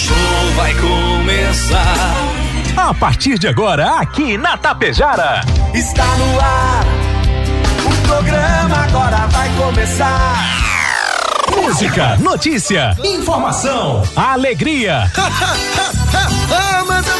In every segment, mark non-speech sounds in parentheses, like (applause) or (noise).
show vai começar. A partir de agora, aqui na Tapejara. Está no ar. O programa agora vai começar. Música, notícia, informação, alegria. (laughs) ah, mas eu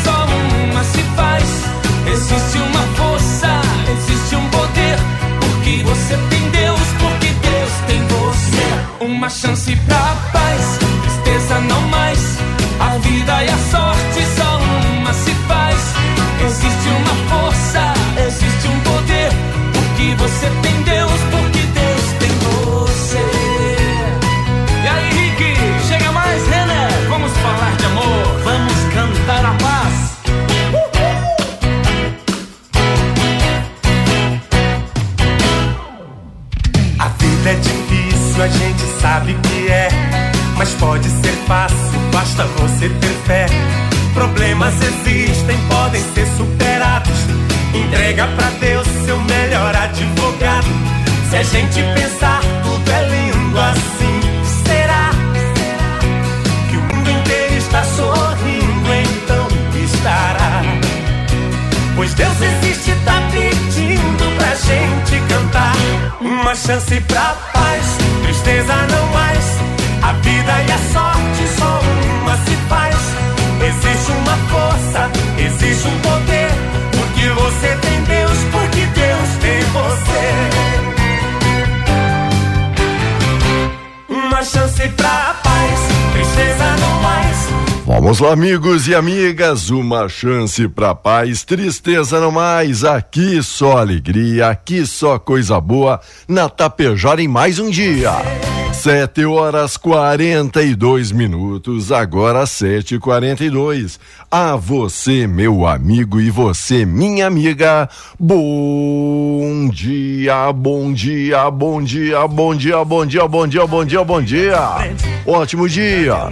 Existe uma força, existe um poder. Porque você tem Deus, porque Deus tem você. Uma chance pra Lá, amigos e amigas, uma chance pra paz, tristeza não mais, aqui só alegria, aqui só coisa boa, na Tapejara em mais um dia. Sete horas quarenta e dois minutos, agora sete quarenta e dois. A você, meu amigo, e você, minha amiga, bom dia, bom dia, bom dia, bom dia, bom dia, bom dia, bom dia, bom dia. Ótimo dia.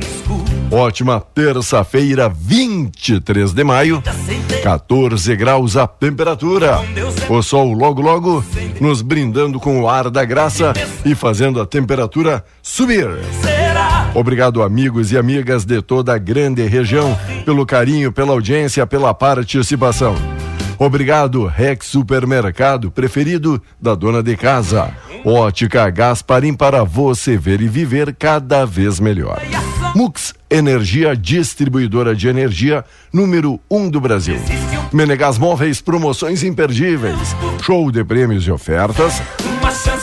Ótima terça-feira, 23 de maio, 14 graus a temperatura. O sol logo, logo nos brindando com o ar da graça e fazendo a temperatura subir. Obrigado, amigos e amigas de toda a grande região, pelo carinho, pela audiência, pela participação. Obrigado, Rex Supermercado, preferido da dona de casa. Ótica Gasparim para você ver e viver cada vez melhor. Mux Energia Distribuidora de Energia, número 1 um do Brasil. Menegas Móveis, promoções imperdíveis. Show de prêmios e ofertas.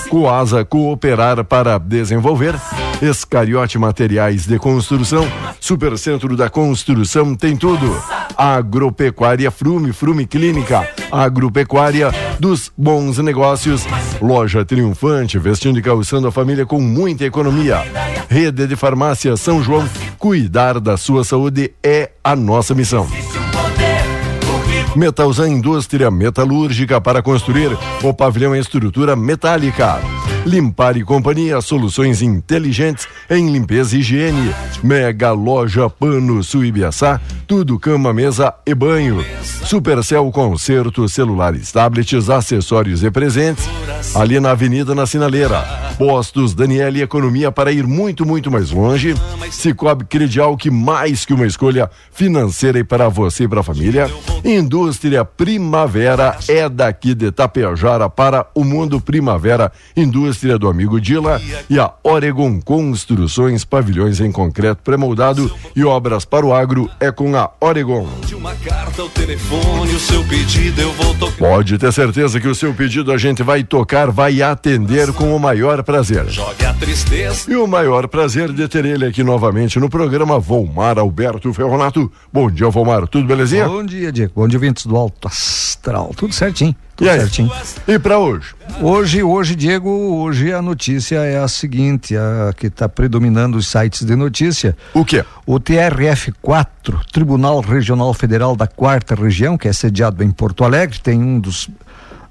Coasa Cooperar para desenvolver. Escariote Materiais de Construção. Supercentro da Construção tem tudo. Agropecuária Frume, Frume Clínica. Agropecuária dos bons negócios. Loja Triunfante, vestindo e calçando a família com muita economia. Rede de Farmácia São João. Cuidar da sua saúde é a nossa missão. Metalzan Indústria Metalúrgica para construir o pavilhão em estrutura metálica. Limpar e Companhia, soluções inteligentes em limpeza e higiene. Mega Loja Pano Suibiaçá, tudo cama, mesa e banho. Supercel Concerto, celulares, tablets, acessórios e presentes. Ali na Avenida na Sinaleira. Postos Daniele Economia para ir muito, muito mais longe. Cicobi Credial, que mais que uma escolha financeira e para você e para a família. Indústria Primavera é daqui de Tapejara para o mundo Primavera. Indústria do amigo Dila e a Oregon Construções, pavilhões em concreto pré-moldado e obras para o agro é com na Oregon. De uma carta ao telefone, o seu pedido eu vou tocar. Pode ter certeza que o seu pedido a gente vai tocar, vai atender com o maior prazer. Jogue a tristeza. E o maior prazer de ter ele aqui novamente no programa Volmar Alberto Ferronato. Bom dia, Volmar. Tudo belezinha? Bom dia, Diego. Bom dia, ouvintes do Alto Astral. Tudo certinho. Tudo E aí? certinho. E pra hoje? Hoje, hoje, Diego, hoje a notícia é a seguinte, a que está predominando os sites de notícia. O quê? O TRF4, Tribunal Regional Federal da Quarta Região, que é sediado em Porto Alegre, tem um dos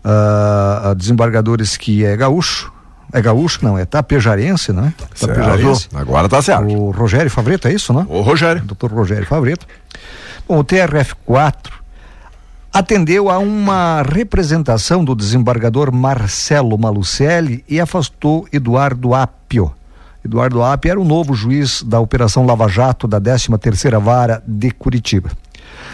ah, desembargadores que é gaúcho. É gaúcho, não, é tapejarense, né? Tapejarense. Certo. Agora tá certo. O Rogério Favreto, é isso, né? Ô, Rogério. Dr. Rogério Favreto. Bom, o TRF4 atendeu a uma representação do desembargador Marcelo Malucelli e afastou Eduardo Apio. Eduardo Apio era o novo juiz da Operação Lava Jato da 13ª Vara de Curitiba.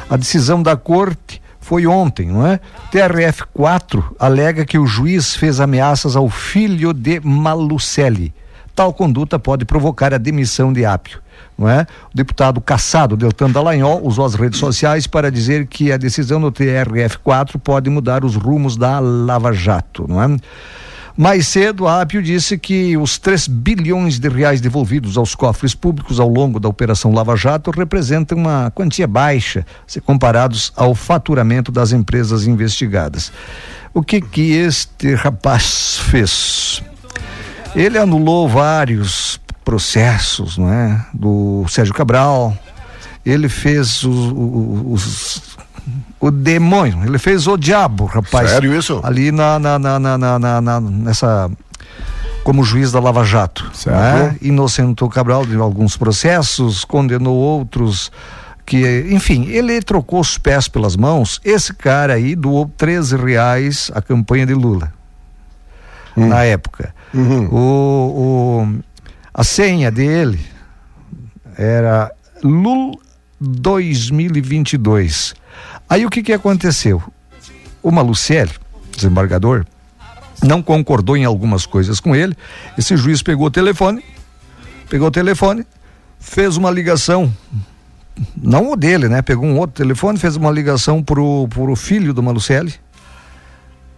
A decisão da corte foi ontem, não é? TRF4 alega que o juiz fez ameaças ao filho de Malucelli. Tal conduta pode provocar a demissão de Apio. Não é? O deputado caçado Deltan Dallagnol usou as redes sociais para dizer que a decisão do TRF4 pode mudar os rumos da Lava Jato, não é? Mais cedo, a Apio disse que os 3 bilhões de reais devolvidos aos cofres públicos ao longo da Operação Lava Jato representam uma quantia baixa, se comparados ao faturamento das empresas investigadas. O que que este rapaz fez? Ele anulou vários processos, não é? Do Sérgio Cabral. Ele fez os, os- o demônio, ele fez o diabo, rapaz. Sério isso? Ali na, na, na, na, na- na- nessa como juiz da Lava Jato, Certo. né? Inocentou Cabral de alguns processos, condenou outros que, enfim, ele trocou os pés pelas mãos. Esse cara aí doou 13 reais à campanha de Lula na época. O, o- a senha dele era Lul 2022. Aí o que que aconteceu? O Malucelli, desembargador, não concordou em algumas coisas com ele. Esse juiz pegou o telefone, pegou o telefone, fez uma ligação, não o dele, né? Pegou um outro telefone, fez uma ligação pro, pro filho do Malucelli,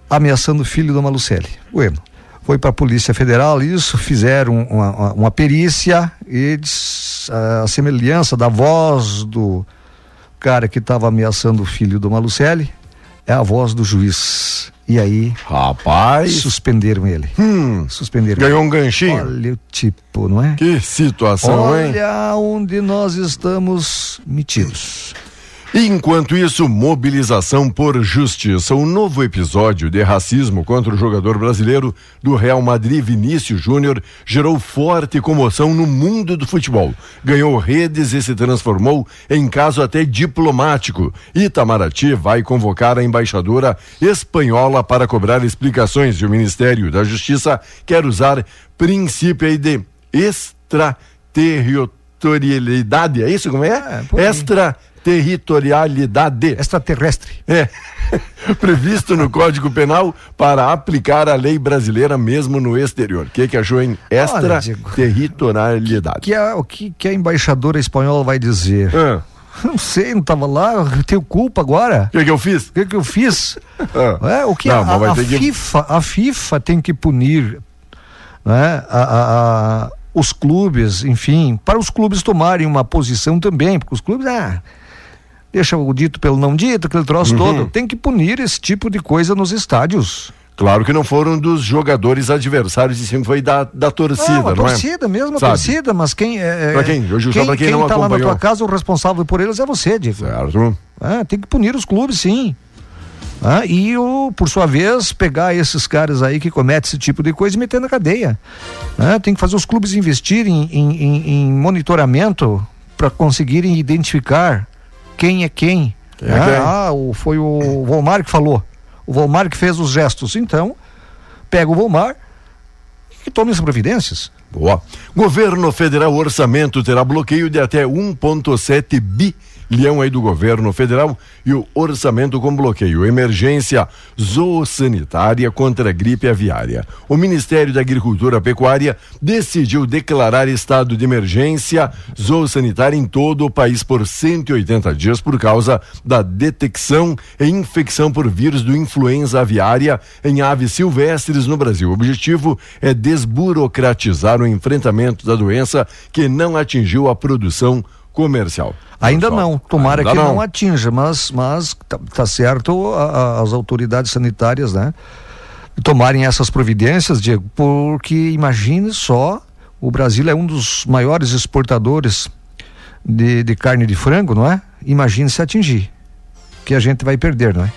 ameaçando o filho do Malucelli. Bueno, foi para a Polícia Federal, isso, fizeram uma, uma, perícia e diz, a semelhança da voz do cara que estava ameaçando o filho do Malucelli é a voz do juiz. E aí Rapaz, suspenderam ele. Suspenderam. ganhou um ganchinho. Olha o tipo, não é? Que situação, hein? Olha onde nós estamos metidos. Enquanto isso, mobilização por justiça. Um novo episódio de racismo contra o jogador brasileiro do Real Madrid, Vinícius Júnior, gerou forte comoção no mundo do futebol. Ganhou redes e se transformou em caso até diplomático. Itamaraty vai convocar a embaixadora espanhola para cobrar explicações e o Ministério da Justiça quer usar princípio aí de extraterritorialidade. É isso como é? É, por aí. Extraterritorialidade. Extraterrestre. É. (laughs) Previsto no Código Penal para aplicar a lei brasileira mesmo no exterior. O que, que achou em extraterritorialidade? Que o que, que a embaixadora espanhola vai dizer? Ah, (laughs) Não sei, não estava lá, eu tenho culpa agora. O que, que eu fiz? O que, que eu fiz? Ah. É, o que Não, a, a ter que- FIFA, a FIFA tem que punir né, a- a- a- os clubes, enfim, para os clubes tomarem uma posição também, porque os clubes, ah, deixa o dito pelo não dito, aquele Uhum. troço todo, tem que punir esse tipo de coisa nos estádios. Claro que não foram dos jogadores adversários, e sim foi da, da torcida, não, a não torcida mesmo, a Sabe? torcida, mas quem é. Pra quem? Hoje, só pra quem não tá lá na acompanhou. tua casa, o responsável por eles é você, Diego. Certo. Ah, tem que punir os clubes, sim. Ah, e, o, por sua vez, pegar esses caras aí que cometem esse tipo de coisa e meter na cadeia. Ah, tem que fazer os clubes investirem em, em- em monitoramento para conseguirem identificar quem é quem. É ah, quem? ah, o- foi o Volmar que falou. O Volmar que fez os gestos. Então, pega o Volmar e tome as providências. Boa. Governo Federal Orçamento terá bloqueio de até 1,7 leão aí do governo federal e o orçamento com bloqueio. Emergência zoossanitária contra a gripe aviária. O Ministério da Agricultura e Pecuária decidiu declarar estado de emergência zoossanitária em todo o país por 180 dias por causa da detecção e infecção por vírus do influenza aviária em aves silvestres no Brasil. O objetivo é desburocratizar o enfrentamento da doença que não atingiu a produção comercial. Ainda não, tomara Ainda que não. não. atinja, mas, mas tá, tá certo a- a- as autoridades sanitárias, né? Tomarem essas providências, Diego, porque imagine só, o Brasil é um dos maiores exportadores de, de carne de frango, não é? Imagine se atingir, que a gente vai perder, não é?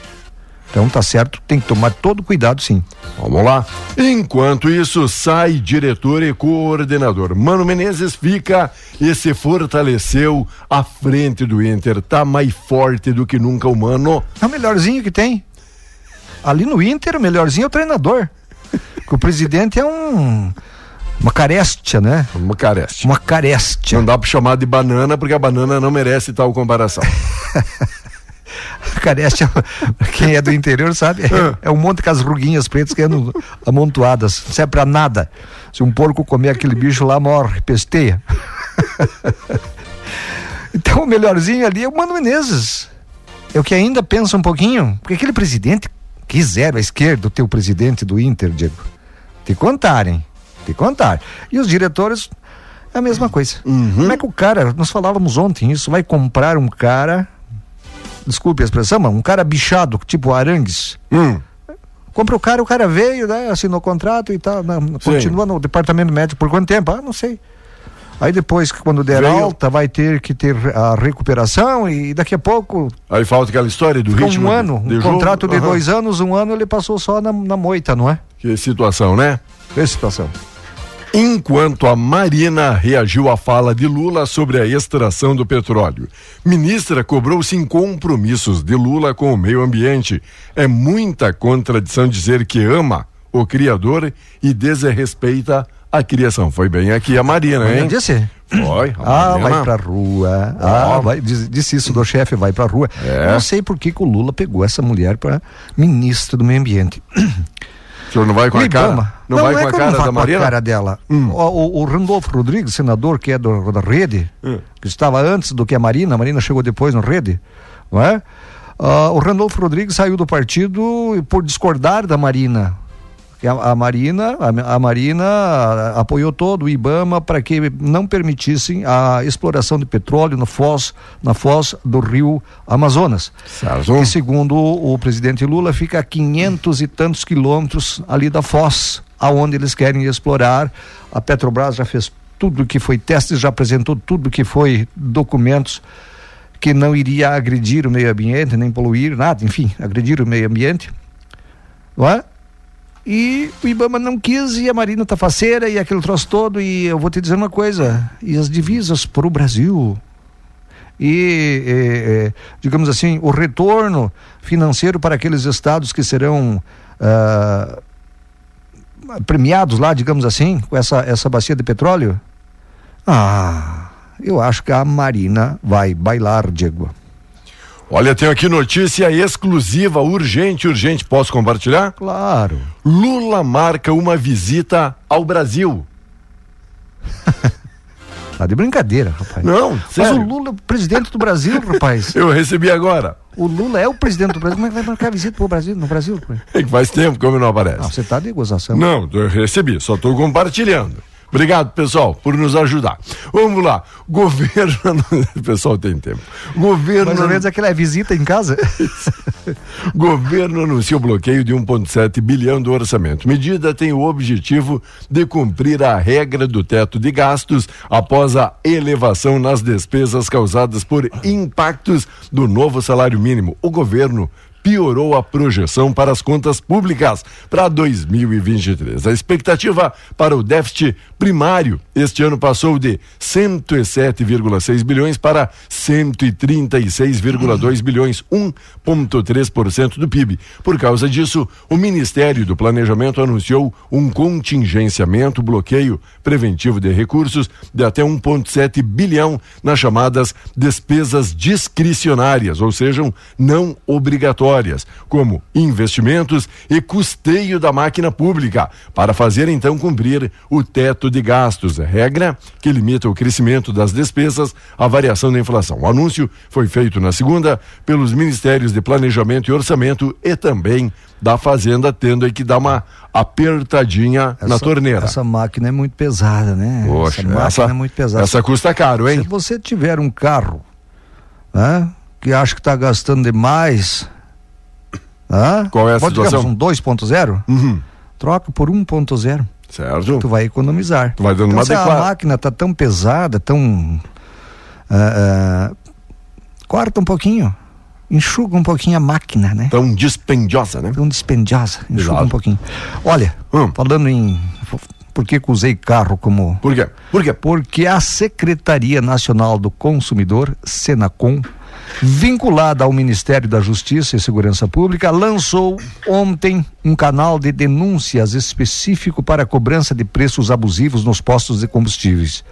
Então tá certo, tem que tomar todo cuidado, sim. Vamos lá. Enquanto isso, sai diretor e coordenador. Mano Menezes fica e se fortaleceu à frente do Inter. Tá mais forte do que nunca o Mano. É o melhorzinho que tem. Ali no Inter, o melhorzinho é o treinador. que o presidente é um. Uma carestia, né? Uma careste. Uma carestia. Não dá pra chamar de banana, porque a banana não merece tal comparação. (laughs) (laughs) Carestia, quem é do interior sabe, é, é um monte com as ruguinhas pretas que andam amontoadas. Não serve pra nada. Se um porco comer aquele bicho lá, morre, pesteia. (laughs) então o melhorzinho ali é o Mano Menezes. É o que ainda pensa um pouquinho, porque aquele presidente, que zero à esquerda, o teu presidente do Inter, Diego. Te contarem, te contar. E os diretores, é a mesma coisa. Como é que o cara, nós falávamos ontem isso, vai comprar um cara desculpe a expressão, mas um cara bichado, tipo Arangues. Hum. Compra o cara, o cara veio, né, assinou contrato e tal, né, continua no departamento médico por quanto tempo? Ah, não sei. Aí depois, que quando der Veio. alta, vai ter que ter a recuperação e daqui a pouco, Aí falta aquela história do ritmo um ano, um jogo. contrato de Aham. dois anos, um ano ele passou só na, na moita, não é? Que situação, né? Essa situação. Enquanto a Marina reagiu à fala de Lula sobre a extração do petróleo. Ministra cobrou-se em compromissos de Lula com o meio ambiente. É muita contradição dizer que ama o Criador e desrespeita a criação. Foi bem aqui a Marina, hein? Não disse? Foi. a Ah, vai pra rua. Ah, vai, diz- disse isso do chefe, vai pra rua. É. Não sei por que, que o Lula pegou essa mulher pra ministra do meio ambiente. Senhor não vai com a cara? Ibama. Não, vai é com a que eu cara não da a? Hum. cara dela. O, o- o Randolfo Rodrigues, senador que é do, da Rede, Hum. que estava antes do que a Marina, a Marina chegou depois no Rede, não é? Ah, o Randolfo Rodrigues saiu do partido por discordar da Marina. A, a Marina, a, a Marina apoiou todo o IBAMA para que não permitissem a exploração de petróleo no foz, na foz do rio Amazonas que segundo o, presidente Lula fica a quinhentos e tantos quilômetros ali da foz, aonde eles querem explorar. A Petrobras já fez tudo que foi testes, já apresentou tudo que foi documentos que não iria agredir o meio ambiente, nem poluir, nada, enfim, agredir o meio ambiente. Não é? E o Ibama não quis e a Marina tá faceira e aquele troço todo. E eu vou te dizer uma coisa: e as divisas para o Brasil? E, digamos assim, o retorno financeiro para aqueles estados que serão ah, premiados lá, digamos assim, com essa, essa bacia de petróleo? Ah, eu acho que a Marina vai bailar, Diego. Olha, tenho aqui notícia exclusiva, urgente, urgente. Posso compartilhar? Claro. Lula marca uma visita ao Brasil. (laughs) Tá de brincadeira, rapaz. Não, Mas sério. o Lula é o presidente do Brasil, rapaz. (laughs) Eu recebi agora. O Lula é o presidente do Brasil. Como é que vai marcar visita pro Brasil, no Brasil? É que faz tempo que eu não aparece. Não, você tá de gozação. Não, eu recebi, só estou compartilhando. Obrigado, pessoal, por nos ajudar. Vamos lá. Governo. O (laughs) pessoal tem tempo. Governo. Mais ou menos aquela visita em casa. (laughs) Governo anuncia o bloqueio de 1,7 bilhão do orçamento. Medida tem o objetivo de cumprir a regra do teto de gastos após a elevação nas despesas causadas por impactos do novo salário mínimo. O governo piorou a projeção para as contas públicas para 2023. A expectativa para o déficit primário este ano passou de 107,6 bilhões para 136,2 bilhões, 1,3% do PIB. Por causa disso, o Ministério do Planejamento anunciou um contingenciamento, bloqueio preventivo de recursos de até 1,7 bilhão nas chamadas despesas discricionárias, ou sejam, não obrigatórias, como investimentos e custeio da máquina pública, para fazer então cumprir o teto de gastos regra que limita o crescimento das despesas à variação da inflação. O anúncio foi feito na segunda pelos Ministérios de Planejamento e Orçamento e também da Fazenda, tendo aí que dar uma apertadinha Essa- na torneira. Essa máquina é muito pesada, né? Poxa, essa máquina essa, é muito pesada. essa custa caro, hein? Se você tiver um carro, né, que acha que está gastando demais, né, Qual é a pode situação? digamos, um 2.0, Uhum, troca por 1.0, certo? tu vai economizar. Tu vai dando então, uma se a adequada. máquina está tão pesada, tão ah, ah, corta um pouquinho, enxuga um pouquinho a máquina, né? Tão dispendiosa, né? Tão dispendiosa, enxuga Exato. um pouquinho. Olha, Hum. falando em por que que usei carro como Por quê? Por quê? porque a Secretaria Nacional do Consumidor, Senacom, vinculada ao Ministério da Justiça e Segurança Pública, lançou ontem um canal de denúncias específico para a cobrança de preços abusivos nos postos de combustíveis.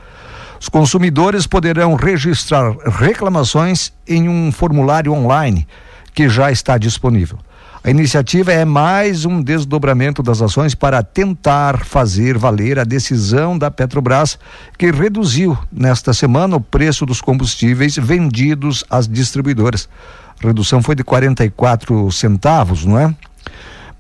Os consumidores poderão registrar reclamações em um formulário online que já está disponível. A iniciativa é mais um desdobramento das ações para tentar fazer valer a decisão da Petrobras, que reduziu nesta semana o preço dos combustíveis vendidos às distribuidoras. A redução foi de 44 centavos, não é?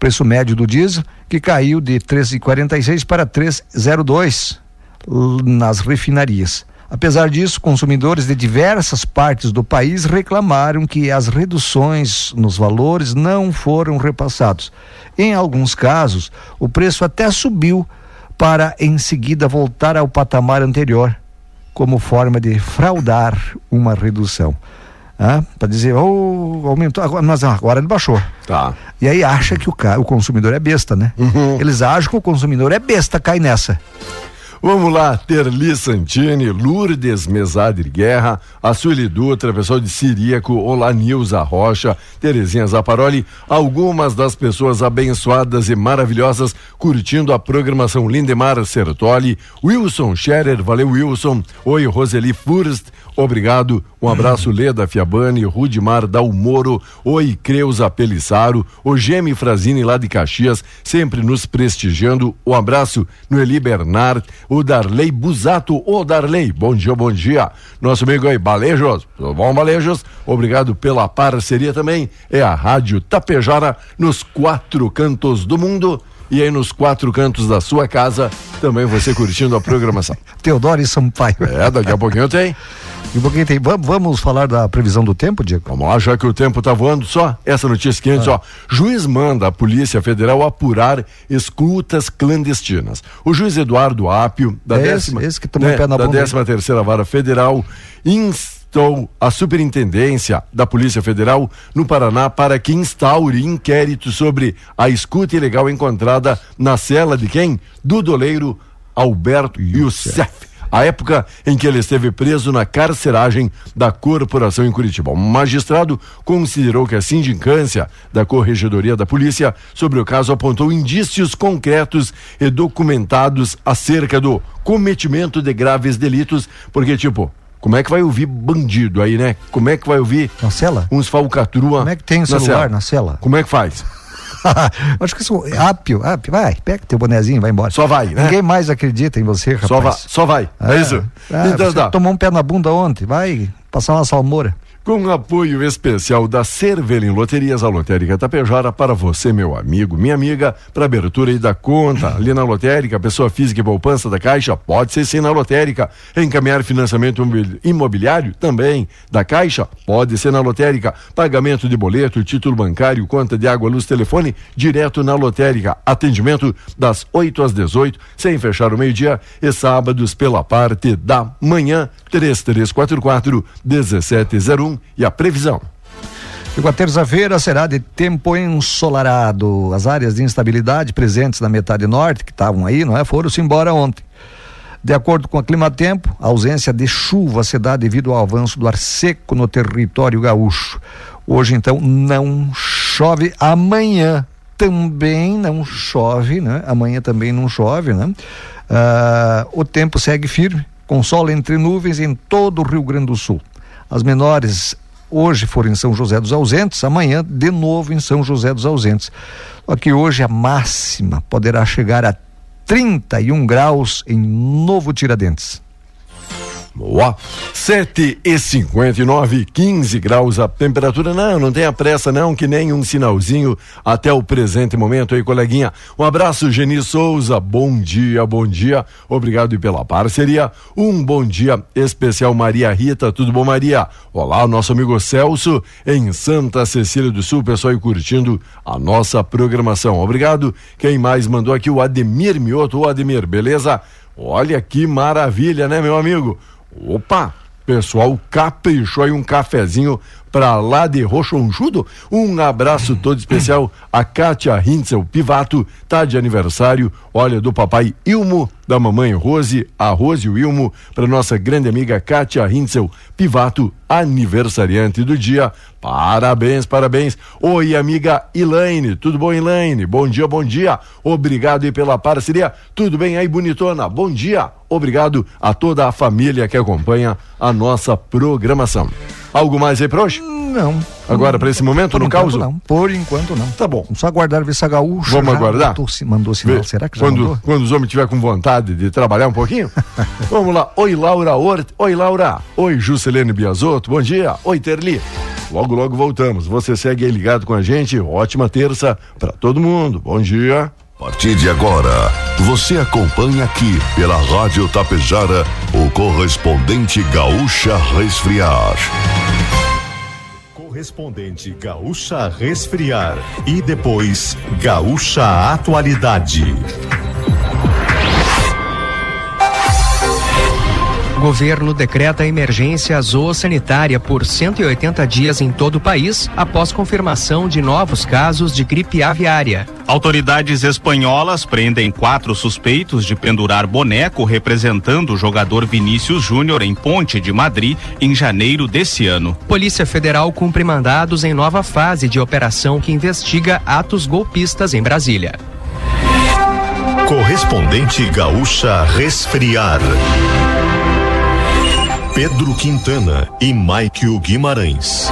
Preço médio do diesel, que caiu de 3,46 para 3,02 l- nas refinarias. Apesar disso, consumidores de diversas partes do país reclamaram que as reduções nos valores não foram repassados. Em alguns casos, o preço até subiu para em seguida voltar ao patamar anterior, como forma de fraudar uma redução. Para dizer, oh, aumentou, agora, mas agora ele baixou. Tá. E aí acha que o, o consumidor é besta, né? Eles acham que o consumidor é besta, cai nessa. Vamos lá, Terli Santini, Lourdes Mesader Guerra, a Sueli Dutra, pessoal de Siríaco, Olá Nilza Rocha, Terezinha Zaparoli, algumas das pessoas abençoadas e maravilhosas curtindo a programação. Lindemar Sertoli, Wilson Scherer, valeu Wilson, oi Roseli Furst, obrigado, um abraço Leda Fiabani, Rudimar Dalmoro, oi Creuza Pelissaro, o Gemi Frazini lá de Caxias, sempre nos prestigiando, um abraço no Eli Bernard, o Darley Busato, ô Darley, bom dia, bom dia, nosso amigo aí, Balejos, tudo bom Balejos? Obrigado pela parceria também, é a Rádio Tapejara, nos quatro cantos do mundo, e aí nos quatro cantos da sua casa, também você curtindo a programação. (laughs) Teodoro e Sampaio. É, daqui a pouquinho tem. E um pouquinho tem. Vamos, falar da previsão do tempo, Diego? Vamos lá, já que o tempo tá voando, só essa notícia quente, ó. Juiz manda a Polícia Federal apurar escutas clandestinas. O juiz Eduardo Apio, da É esse- décima, esse que tomou um pé na da bunda décima terceira vara federal, instou a superintendência da Polícia Federal no Paraná para que instaure inquérito sobre a escuta ilegal encontrada na cela de quem? Do doleiro Alberto Youssef a época em que ele esteve preso na carceragem da corporação em Curitiba. O magistrado considerou que a sindicância da Corregedoria da Polícia sobre o caso apontou indícios concretos e documentados acerca do cometimento de graves delitos, porque, tipo, como é que vai ouvir bandido aí, né? Como é que vai ouvir Na cela? uns falcatrua? Como é que tem na celular cela? na cela? Como é que faz? (laughs) Acho que isso é ápio, ápio, vai, pega teu bonezinho, vai embora. Só vai, né? Ninguém mais acredita em você, rapaz. Só vai, só vai. É, isso? Ah, então tá. tomou um pé na bunda ontem, vai passar uma salmoura. Com apoio especial da Cervelim Loterias, a Lotérica Tapejara, para você, meu amigo, minha amiga, para abertura aí da conta. Ali na Lotérica, pessoa física e poupança da Caixa, pode ser sim na Lotérica. Encaminhar financiamento imobil- imobiliário, também. Da Caixa, pode ser na Lotérica. Pagamento de boleto, título bancário, conta de água, luz, telefone, direto na Lotérica. Atendimento das 8 às 18, sem fechar o meio-dia, e sábados pela parte da manhã, 3344 1701 e a previsão. E a terça-feira será de tempo ensolarado. As áreas de instabilidade presentes na metade norte, que estavam aí, não é? Foram-se embora ontem. De acordo com o clima-tempo, a ausência de chuva se dá devido ao avanço do ar seco no território gaúcho. Hoje, então, não chove. Amanhã também não chove, né? Amanhã também não chove, né? Ah, o tempo segue firme, com sol entre nuvens em todo o Rio Grande do Sul. As menores hoje foram em São José dos Ausentes, amanhã de novo em São José dos Ausentes. Só que hoje a máxima poderá chegar a 31 graus em Novo Tiradentes. Boa. 7 e 59, 15 graus a temperatura. Não, não tenha pressa, não, que nem um sinalzinho até o presente momento aí, coleguinha. Um abraço, Geni Souza. Bom dia, bom dia. Obrigado pela parceria. Um bom dia especial, Maria Rita. Tudo bom, Maria? Olá, nosso amigo Celso, em Santa Cecília do Sul. Pessoal aí curtindo a nossa programação. Obrigado. Quem mais mandou aqui? O Ademir Mioto. O Ademir, beleza? Olha que maravilha, né, meu amigo? Opa! Pessoal, caprichou aí um cafezinho pra lá de Rochonchudo. Um abraço todo especial a Kátia Hintzel Pivato, tá de aniversário. Olha, do papai Ilmo, da mamãe Rose, a Rose e Ilmo, pra nossa grande amiga Kátia Hintzel Pivato, aniversariante do dia. Parabéns, parabéns. Oi, amiga Elaine, tudo bom, Elaine? Bom dia, bom dia. Obrigado aí pela parceria. Tudo bem aí, bonitona? Bom dia. Obrigado a toda a família que acompanha a nossa programação. Algo mais aí pra hoje? Não. Agora, para esse momento, Por no caos? não. Por enquanto não. Tá bom. Vamos só aguardar ver se a gaúcha Vamos já aguardar? se mandou sinal. Vê, Será que já quando, mandou? quando os homens tiver com vontade de trabalhar um pouquinho? (laughs) Vamos lá. Oi, Laura Hort. Oi, Laura. Oi, Juscelene Biasotto. Bom dia. Oi, Terli. Logo, logo voltamos. Você segue aí ligado com a gente. Ótima terça para todo mundo. Bom dia. A partir de agora, você acompanha aqui pela Rádio Tapejara o correspondente Gaúcha Resfriar. Correspondente Gaúcha Resfriar e depois Gaúcha Atualidade. Governo decreta emergência zoossanitária por 180 dias em todo o país após confirmação de novos casos de gripe aviária. Autoridades espanholas prendem quatro suspeitos de pendurar boneco representando o jogador Vinícius Júnior em Ponte de Madrid em janeiro desse ano. Polícia Federal cumpre mandados em nova fase de operação que investiga atos golpistas em Brasília. Correspondente Gaúcha Resfriar. Pedro Quintana e Maikio Guimarães.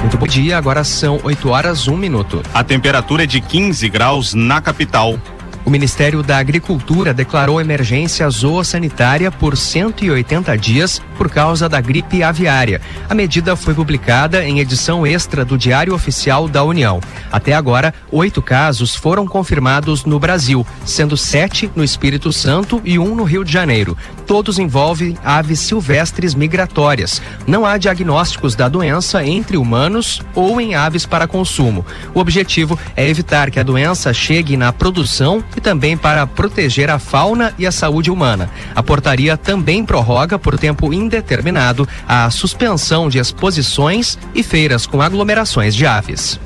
Muito bom dia, agora são 8 horas 1 minuto. A temperatura é de 15 graus na capital. O Ministério da Agricultura declarou emergência zoossanitária por 180 dias por causa da gripe aviária. A medida foi publicada em edição extra do Diário Oficial da União. Até agora, oito casos foram confirmados no Brasil, sendo sete no Espírito Santo e um no Rio de Janeiro. Todos envolvem aves silvestres migratórias. Não há diagnósticos da doença entre humanos ou em aves para consumo. O objetivo é evitar que a doença chegue na produção e também para proteger a fauna e a saúde humana. A portaria também prorroga por tempo indeterminado a suspensão de exposições e feiras com aglomerações de aves.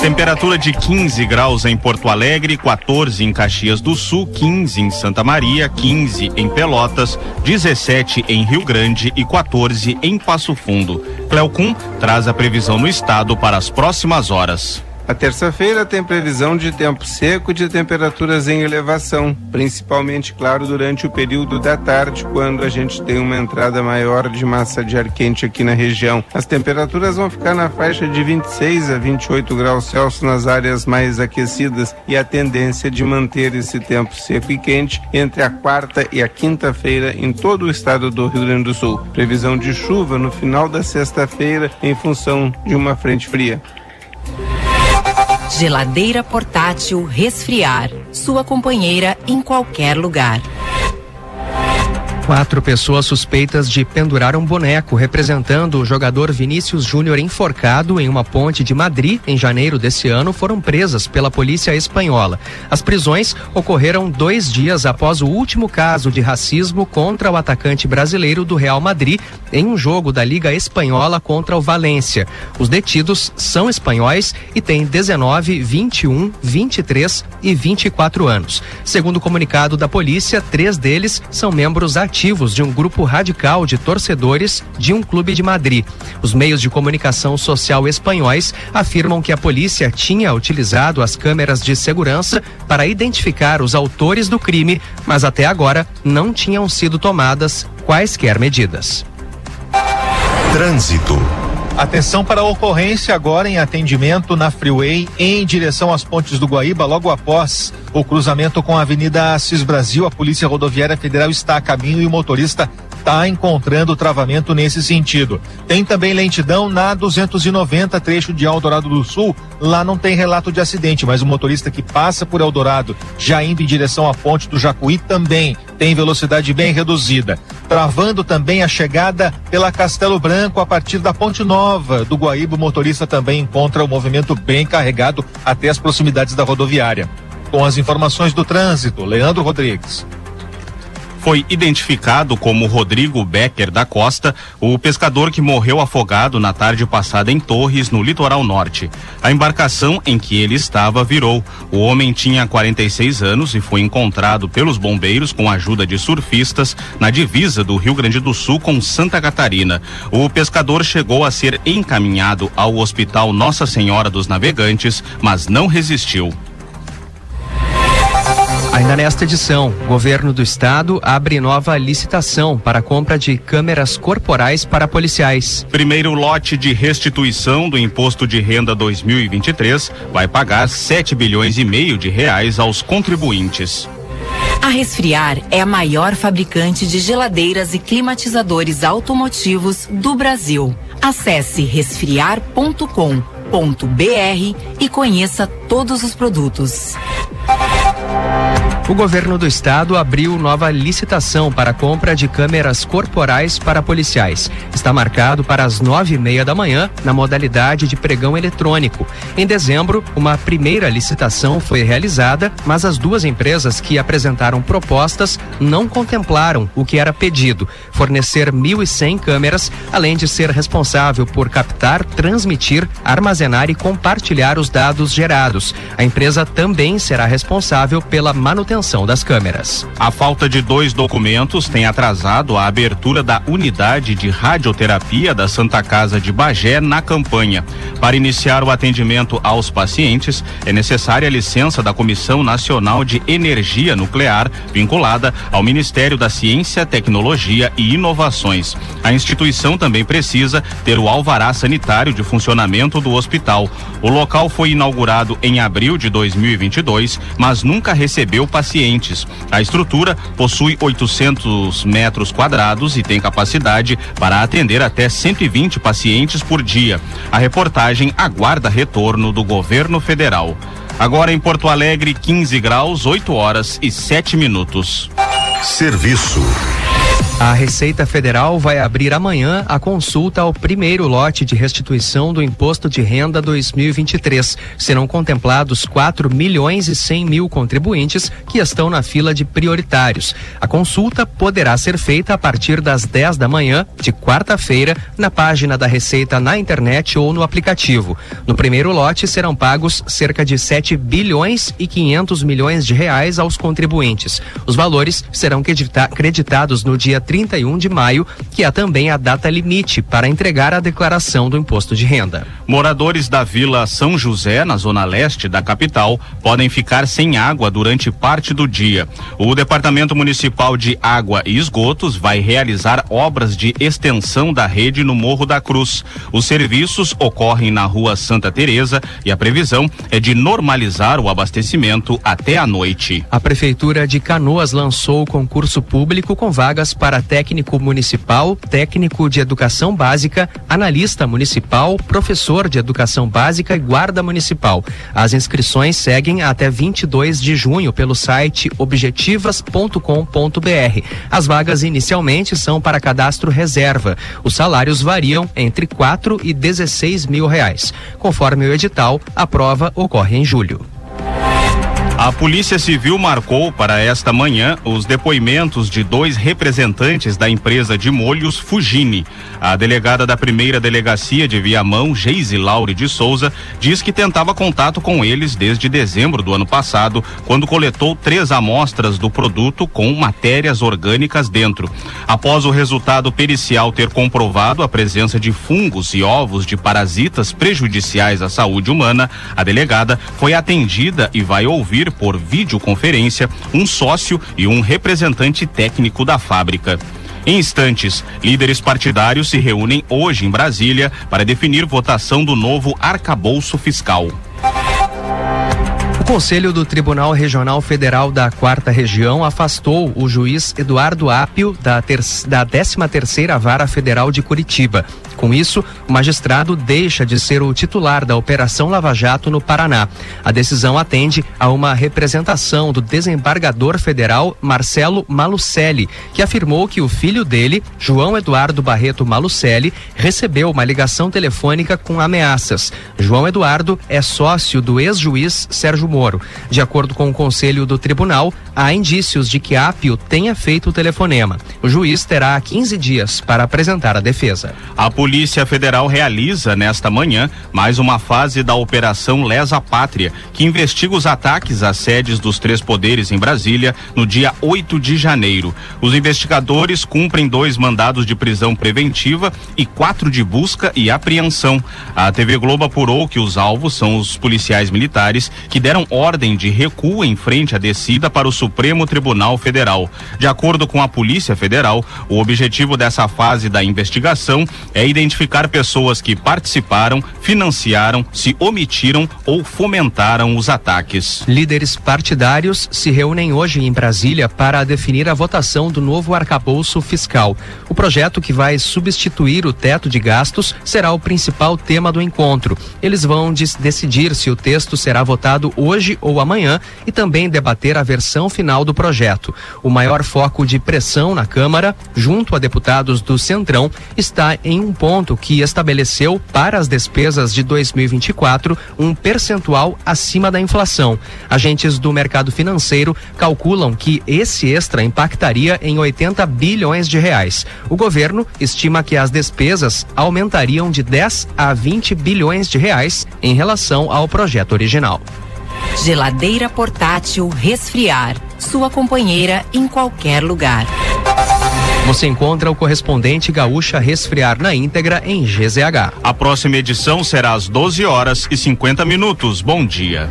Temperatura de 15 graus em Porto Alegre, 14 em Caxias do Sul, 15 em Santa Maria, 15 em Pelotas, 17 em Rio Grande e 14 em Passo Fundo. Cleocum traz a previsão no estado para as próximas horas. A terça-feira tem previsão de tempo seco e de temperaturas em elevação, principalmente, claro, durante o período da tarde, quando a gente tem uma entrada maior de massa de ar quente aqui na região. As temperaturas vão ficar na faixa de 26 a 28 graus Celsius nas áreas mais aquecidas e a tendência de manter esse tempo seco e quente entre a quarta e a quinta-feira em todo o estado do Rio Grande do Sul. Previsão de chuva no final da sexta-feira em função de uma frente fria. Geladeira portátil Resfriar. Sua companheira em qualquer lugar. Quatro pessoas suspeitas de pendurar um boneco representando o jogador Vinícius Júnior enforcado em uma ponte de Madrid em janeiro desse ano foram presas pela polícia espanhola. As prisões ocorreram dois dias após o último caso de racismo contra o atacante brasileiro do Real Madrid em um jogo da Liga Espanhola contra o Valência. Os detidos são espanhóis e têm 19, 21, 23 e 24 anos. Segundo o comunicado da polícia, três deles são membros ativos ativos de um grupo radical de torcedores de um clube de Madrid. Os meios de comunicação social espanhóis afirmam que a polícia tinha utilizado as câmeras de segurança para identificar os autores do crime, mas até agora não tinham sido tomadas quaisquer medidas. Trânsito. Atenção para a ocorrência agora em atendimento na Freeway em direção às pontes do Guaíba, logo após o cruzamento com a Avenida Assis Brasil. A Polícia Rodoviária Federal está a caminho e o motorista está encontrando travamento nesse sentido. Tem também lentidão na 290, trecho de Eldorado do Sul. Lá não tem relato de acidente, mas o motorista que passa por Eldorado, já indo em direção à ponte do Jacuí, também tem velocidade bem reduzida. Travando também a chegada pela Castelo Branco a partir da Ponte Nova do Guaíba, o motorista também encontra o movimento bem carregado até as proximidades da rodoviária. Com as informações do trânsito, Leandro Rodrigues foi identificado como Rodrigo Becker da Costa, o pescador que morreu afogado na tarde passada em Torres, no litoral norte. A embarcação em que ele estava virou. O homem tinha 46 anos e foi encontrado pelos bombeiros com a ajuda de surfistas na divisa do Rio Grande do Sul com Santa Catarina. O pescador chegou a ser encaminhado ao Hospital Nossa Senhora dos Navegantes, mas não resistiu. Ainda nesta edição, o governo do estado abre nova licitação para a compra de câmeras corporais para policiais. Primeiro lote de restituição do imposto de renda 2023 vai pagar 7 bilhões e meio de reais aos contribuintes. A Resfriar é a maior fabricante de geladeiras e climatizadores automotivos do Brasil. Acesse resfriar.com.br e conheça todos os produtos. O governo do estado abriu nova licitação para compra de câmeras corporais para policiais. Está marcado para as nove e meia da manhã, na modalidade de pregão eletrônico. Em dezembro, uma primeira licitação foi realizada, mas as duas empresas que apresentaram propostas não contemplaram o que era pedido: fornecer 1.100 câmeras, além de ser responsável por captar, transmitir, armazenar e compartilhar os dados gerados. A empresa também será responsável pela manutenção manutenção das câmeras. A falta de dois documentos tem atrasado a abertura da unidade de radioterapia da Santa Casa de Bagé na campanha. Para iniciar o atendimento aos pacientes, é necessária a licença da Comissão Nacional de Energia Nuclear, vinculada ao Ministério da Ciência, Tecnologia e Inovações. A instituição também precisa ter o alvará sanitário de funcionamento do hospital. O local foi inaugurado em abril de 2022, mas nunca recebeu pacientes pacientes. A estrutura possui 800 metros quadrados e tem capacidade para atender até 120 pacientes por dia. A reportagem aguarda retorno do governo federal. Agora em Porto Alegre, 15 graus, 8 horas e 7 minutos. Serviço. A Receita Federal vai abrir amanhã a consulta ao primeiro lote de restituição do Imposto de Renda 2023. Serão contemplados 4 milhões e 100 mil contribuintes que estão na fila de prioritários. A consulta poderá ser feita a partir das 10 da manhã de quarta-feira na página da Receita na internet ou no aplicativo. No primeiro lote serão pagos cerca de 7 bilhões e 500 milhões de reais aos contribuintes. Os valores serão creditados no dia 31 de maio, que é também a data limite para entregar a declaração do imposto de renda. Moradores da Vila São José, na zona leste da capital, podem ficar sem água durante parte do dia. O Departamento Municipal de Água e Esgotos vai realizar obras de extensão da rede no Morro da Cruz. Os serviços ocorrem na Rua Santa Teresa e a previsão é de normalizar o abastecimento até a noite. A Prefeitura de Canoas lançou o concurso público com vagas para para técnico municipal, técnico de educação básica, analista municipal, professor de educação básica e guarda municipal. As inscrições seguem até 22 de junho pelo site objetivas.com.br. As vagas inicialmente são para cadastro reserva. Os salários variam entre 4 e 16 mil reais. Conforme o edital, a prova ocorre em julho. A Polícia Civil marcou para esta manhã os depoimentos de dois representantes da empresa de molhos Fugini. A delegada da primeira delegacia de Viamão, Geise Laure de Souza, diz que tentava contato com eles desde dezembro do ano passado, quando coletou três amostras do produto com matérias orgânicas dentro. Após o resultado pericial ter comprovado a presença de fungos e ovos de parasitas prejudiciais à saúde humana, a delegada foi atendida e vai ouvir por videoconferência um sócio e um representante técnico da fábrica. Em instantes, líderes partidários se reúnem hoje em Brasília para definir votação do novo arcabouço fiscal. Conselho do Tribunal Regional Federal da Quarta Região afastou o juiz Eduardo Apio da, ter da 13 terceira Vara Federal de Curitiba. Com isso, o magistrado deixa de ser o titular da Operação Lava Jato no Paraná. A decisão atende a uma representação do desembargador federal Marcelo Malucelli, que afirmou que o filho dele, João Eduardo Barreto Malucelli, recebeu uma ligação telefônica com ameaças. João Eduardo é sócio do ex-juiz Sérgio. De acordo com o conselho do tribunal, há indícios de que Apio tenha feito o telefonema. O juiz terá 15 dias para apresentar a defesa. A Polícia Federal realiza nesta manhã mais uma fase da Operação Lesa Pátria, que investiga os ataques às sedes dos três poderes em Brasília no dia 8 de janeiro. Os investigadores cumprem dois mandados de prisão preventiva e quatro de busca e apreensão. A TV Globo apurou que os alvos são os policiais militares que deram ordem de recuo em frente à descida para o Supremo Tribunal Federal. De acordo com a Polícia Federal, o objetivo dessa fase da investigação é identificar pessoas que participaram, financiaram, se omitiram ou fomentaram os ataques. Líderes partidários se reúnem hoje em Brasília para definir a votação do novo arcabouço fiscal. O projeto que vai substituir o teto de gastos será o principal tema do encontro. Eles vão decidir se o texto será votado hoje ou amanhã e também debater a versão final do projeto. O maior foco de pressão na Câmara, junto a deputados do Centrão, está em um ponto que estabeleceu para as despesas de 2024 um percentual acima da inflação. Agentes do mercado financeiro calculam que esse extra impactaria em 80 bilhões de reais. O governo estima que as despesas aumentariam de 10 a 20 bilhões de reais em relação ao projeto original. Geladeira portátil resfriar. Sua companheira em qualquer lugar. Você encontra o correspondente Gaúcha Resfriar na íntegra em GZH. A próxima edição será às 12 horas e 50 minutos. Bom dia.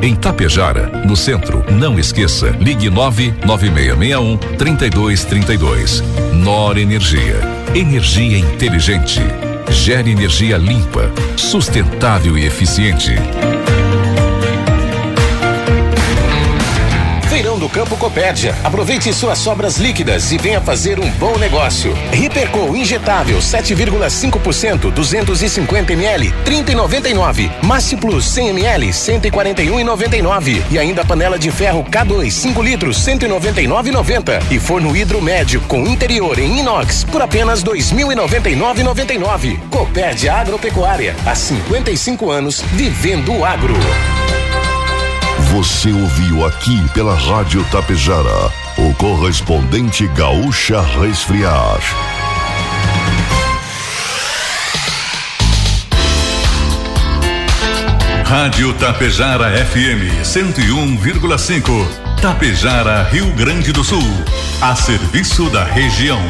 em Tapejara, no centro. Não esqueça, ligue 99661 3232. Nor Energia. Energia inteligente. Gere energia limpa, sustentável e eficiente. Campo Copérdia. Aproveite suas sobras líquidas e venha fazer um bom negócio. Hipercol injetável 7,5% 250 ml 30,99. Massi Plus 100 ml 141,99 e ainda panela de ferro K2 5 litros 199,90 e forno hidro médio com interior em inox por apenas 2.099,99. Copérdia Agropecuária há 55 anos vivendo o agro. Você ouviu aqui pela Rádio Tapejara o correspondente Gaúcha Resfriar. Rádio Tapejara FM 101,5. Tapejara, Rio Grande do Sul, a serviço da região.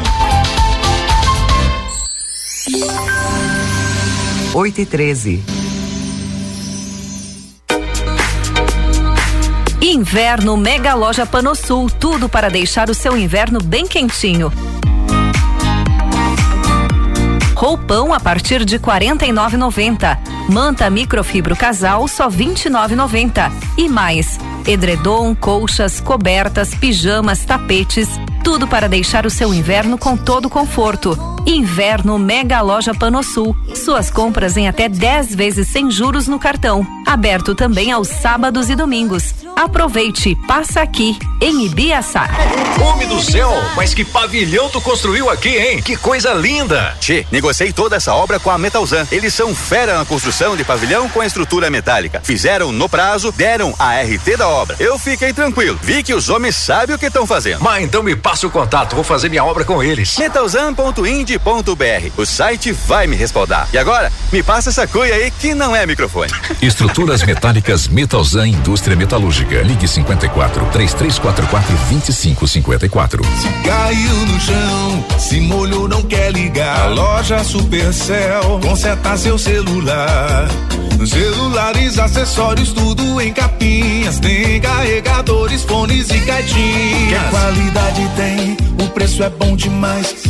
8 e 13. Inverno Mega Loja Panosul, tudo para deixar o seu inverno bem quentinho. Roupão a partir de R$ 49,90. Manta microfibro casal só R$ 29,90. E mais, edredom, colchas, cobertas, pijamas, tapetes, tudo para deixar o seu inverno com todo conforto. Inverno Mega Loja Panosul. Suas compras em até 10 vezes sem juros no cartão. Aberto também aos sábados e domingos. Aproveite, passa aqui em Ibiaçá. Homem do céu, mas que pavilhão tu construiu aqui, hein? Que coisa linda! Tchê, negociei toda essa obra com a Metalzan. Eles são fera na construção de pavilhão com a estrutura metálica. Fizeram no prazo, deram a RT da obra. Eu fiquei tranquilo, vi que os homens sabem o que estão fazendo. Mas então me passa o contato, vou fazer minha obra com eles. Metalzan.ind.br. O site vai me respaldar. E agora, me passa essa cuia aí que não é microfone. Estruturas metálicas Metalzan Indústria Metalúrgica. Ligue 54 3344 2554. Se caiu no chão, se molhou, não quer ligar. A loja Supercell conserta seu celular. Celulares, acessórios, tudo em capinhas. Tem carregadores, fones e caixinhas. Que qualidade tem? O preço é bom demais.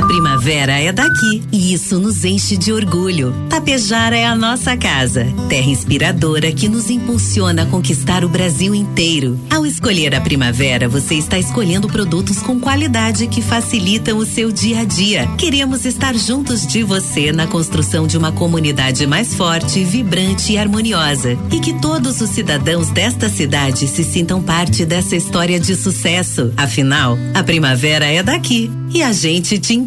A primavera é daqui e isso nos enche de orgulho. Tapejara é a nossa casa, terra inspiradora que nos impulsiona a conquistar o Brasil inteiro. Ao escolher a primavera, você está escolhendo produtos com qualidade que facilitam o seu dia a dia. Queremos estar juntos de você na construção de uma comunidade mais forte, vibrante e harmoniosa. E que todos os cidadãos desta cidade se sintam parte dessa história de sucesso. Afinal, a primavera é daqui e a gente te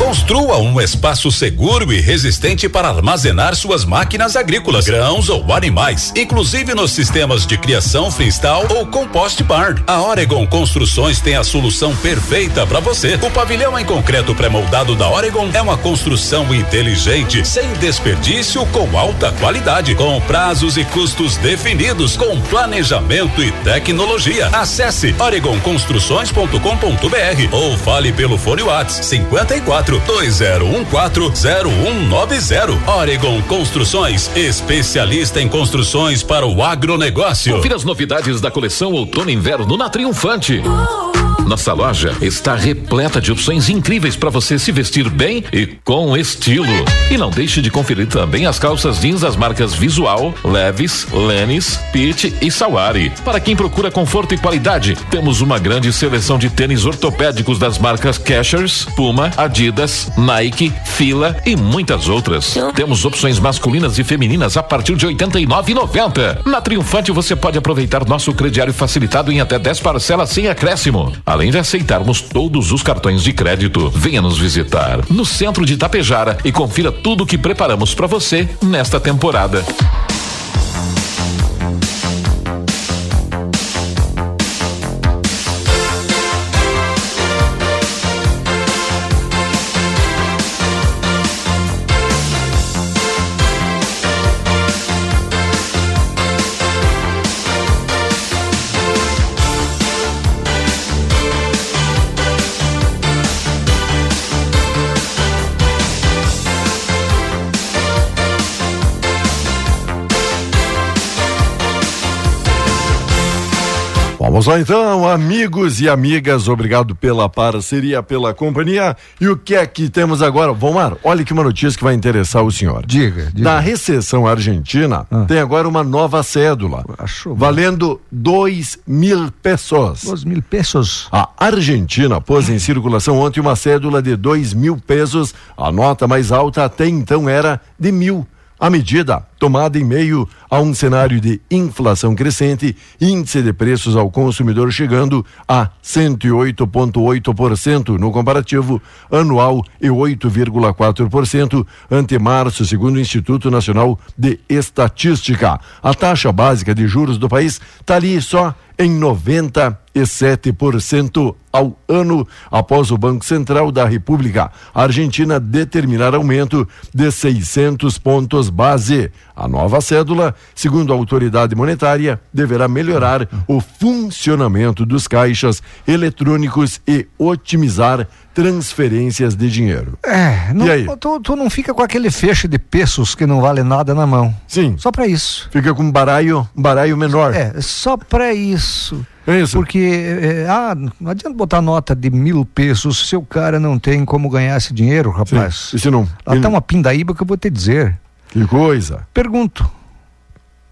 Construa um espaço seguro e resistente para armazenar suas máquinas agrícolas, grãos ou animais, inclusive nos sistemas de criação freestyle ou compost barn. A Oregon Construções tem a solução perfeita para você. O pavilhão em concreto pré-moldado da Oregon é uma construção inteligente, sem desperdício, com alta qualidade, com prazos e custos definidos, com planejamento e tecnologia. Acesse oregonconstruções.com.br ou fale pelo fone Whats 54 2014 0190. Oregon Construções, especialista em construções para o agronegócio. Confira as novidades da coleção Outono e Inverno na Triunfante. Nossa loja está repleta de opções incríveis para você se vestir bem e com estilo. E não deixe de conferir também as calças jeans das marcas Visual, Leves, Lenis, Pitt e Sawari. Para quem procura conforto e qualidade, temos uma grande seleção de tênis ortopédicos das marcas Cashers, Puma, Adidas, Nike, Fila e muitas outras. Temos opções masculinas e femininas a partir de R$ 89,90. Na Triunfante você pode aproveitar nosso crediário facilitado em até 10 parcelas sem acréscimo. Além de aceitarmos todos os cartões de crédito, venha nos visitar no centro de Tapejara e confira tudo o que preparamos para você nesta temporada. Vamos lá então, amigos e amigas, obrigado pela parceria, pela companhia. E o que é que temos agora? Vomar, olha que uma notícia que vai interessar o senhor. Diga, diga. Na recessão argentina, Ah. tem agora uma nova cédula, valendo dois mil pesos. Dois mil pesos. A Argentina pôs em circulação ontem uma cédula de dois mil pesos. A nota mais alta até então era de mil. A medida, tomada em meio a um cenário de inflação crescente, índice de preços ao consumidor chegando a 108,8% no comparativo anual e 8,4% ante março, segundo o Instituto Nacional de Estatística. A taxa básica de juros do país está ali só em 97% ao ano, após o Banco Central da República Argentina determinar aumento de 600 pontos base. A nova cédula, segundo a autoridade monetária, deverá melhorar o funcionamento dos caixas eletrônicos e otimizar transferências de dinheiro. É, não, E aí? Tu, tu não fica com aquele feixe de pesos que não vale nada na mão. Sim. Só pra isso. Fica com um baralho, um baralho menor. É, só pra isso. É isso. Porque, é, ah, não adianta botar nota de mil pesos se o cara não tem como ganhar esse dinheiro, rapaz. Sim. E se não? Lá tá uma pindaíba que eu vou te dizer. Que coisa. Pergunto.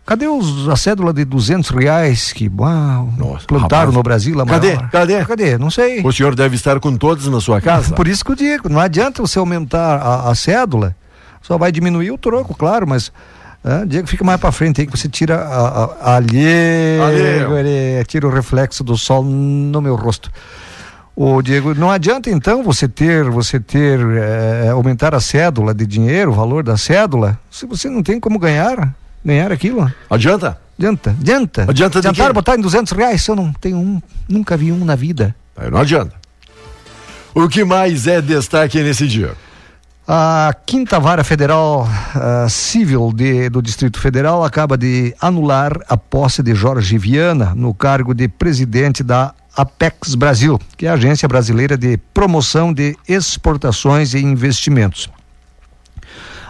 Cadê os, a cédula de duzentos reais que uau, plantaram rapaz. no Brasil? a Cadê? maior? Cadê? Cadê? Não sei. O senhor deve estar com todos na sua casa? (laughs) Por isso que eu digo, não adianta você aumentar a, a cédula, só vai diminuir o troco, claro, mas ah, Diego fica mais pra frente aí que você tira a, a, alheio, Alheio. ele tira o reflexo do sol no meu rosto. Ô Diego, não adianta então você ter, você ter, eh, aumentar a cédula de dinheiro, o valor da cédula, se você não tem como ganhar, ganhar aquilo. Adianta? Adianta, adianta. Adianta quê? botar em duzentos reais, eu não tenho um, nunca vi um na vida. Não adianta. O que mais é destaque nesse dia? A Quinta Vara Federal ah, Civil de- do Distrito Federal acaba de anular a posse de Jorge Viana no cargo de presidente da Apex Brasil, que é a Agência Brasileira de Promoção de Exportações e Investimentos.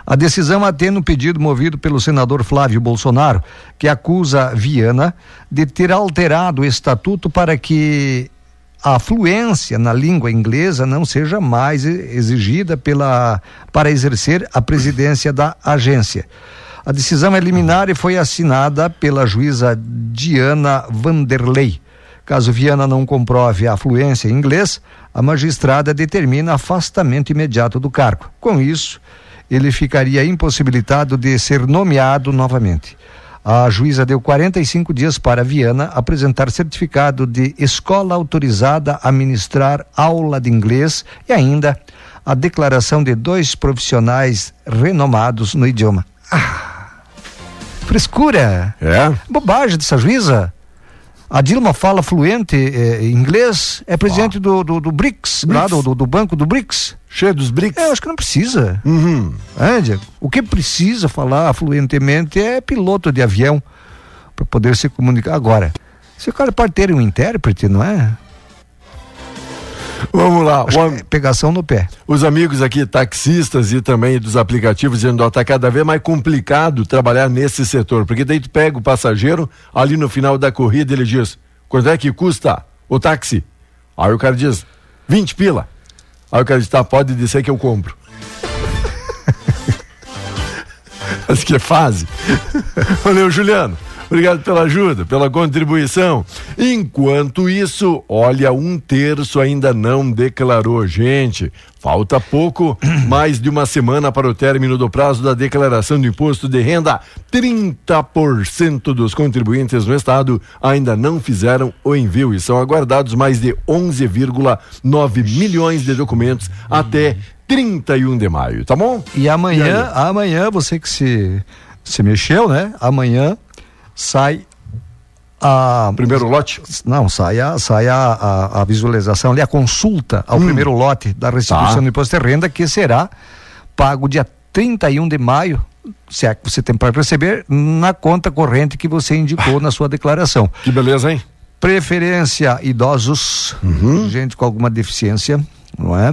A decisão atende um pedido movido pelo senador Flávio Bolsonaro, que acusa Viana de ter alterado o estatuto para que a fluência na língua inglesa não seja mais exigida pela para exercer a presidência da agência. A decisão é liminar e foi assinada pela juíza Diana Vanderlei. Caso Viana não comprove a fluência em inglês, a magistrada determina afastamento imediato do cargo. Com isso, ele ficaria impossibilitado de ser nomeado novamente. A juíza deu 45 dias para Viana apresentar certificado de escola autorizada a ministrar aula de inglês e ainda a declaração de dois profissionais renomados no idioma. Ah, frescura! É? Bobagem dessa juíza. A Dilma fala fluente eh, inglês, é presidente do, do, do BRICS, lá do, do, do banco do BRICS. Cheio dos BRICS? É, eu acho que não precisa. Uhum. É, Diego? O que precisa falar fluentemente é piloto de avião para poder se comunicar. Agora, se o cara pode ter um intérprete, não é? Vamos lá. É pegação no pé. Os amigos aqui, taxistas e também dos aplicativos, dizendo que está cada vez mais complicado trabalhar nesse setor, porque daí tu pega o passageiro, ali no final da corrida ele diz, quanto é que custa o táxi? Aí o cara diz, 20 pila. Aí o cara diz, tá, pode dizer que eu compro. (laughs) Acho que é fase. Valeu, Juliano. Obrigado pela ajuda, pela contribuição. Enquanto isso, olha, um terço ainda não declarou. Gente, falta pouco, (clears throat) mais de uma semana para o término do prazo da declaração do imposto de renda. 30% dos contribuintes no estado ainda não fizeram o envio e são aguardados mais de 11,9 milhões de documentos até 31 de maio, tá bom? E amanhã, E amanhã, você que se, se mexeu, né? Amanhã sai a. Primeiro lote? Não, sai a, sai a, a, a visualização ali, a consulta ao primeiro lote da restituição Tá. do imposto de renda, que será pago dia 31 de maio, se é que você tem para receber, na conta corrente que você indicou na sua declaração. Que beleza, hein? Preferência idosos, gente com alguma deficiência, não é?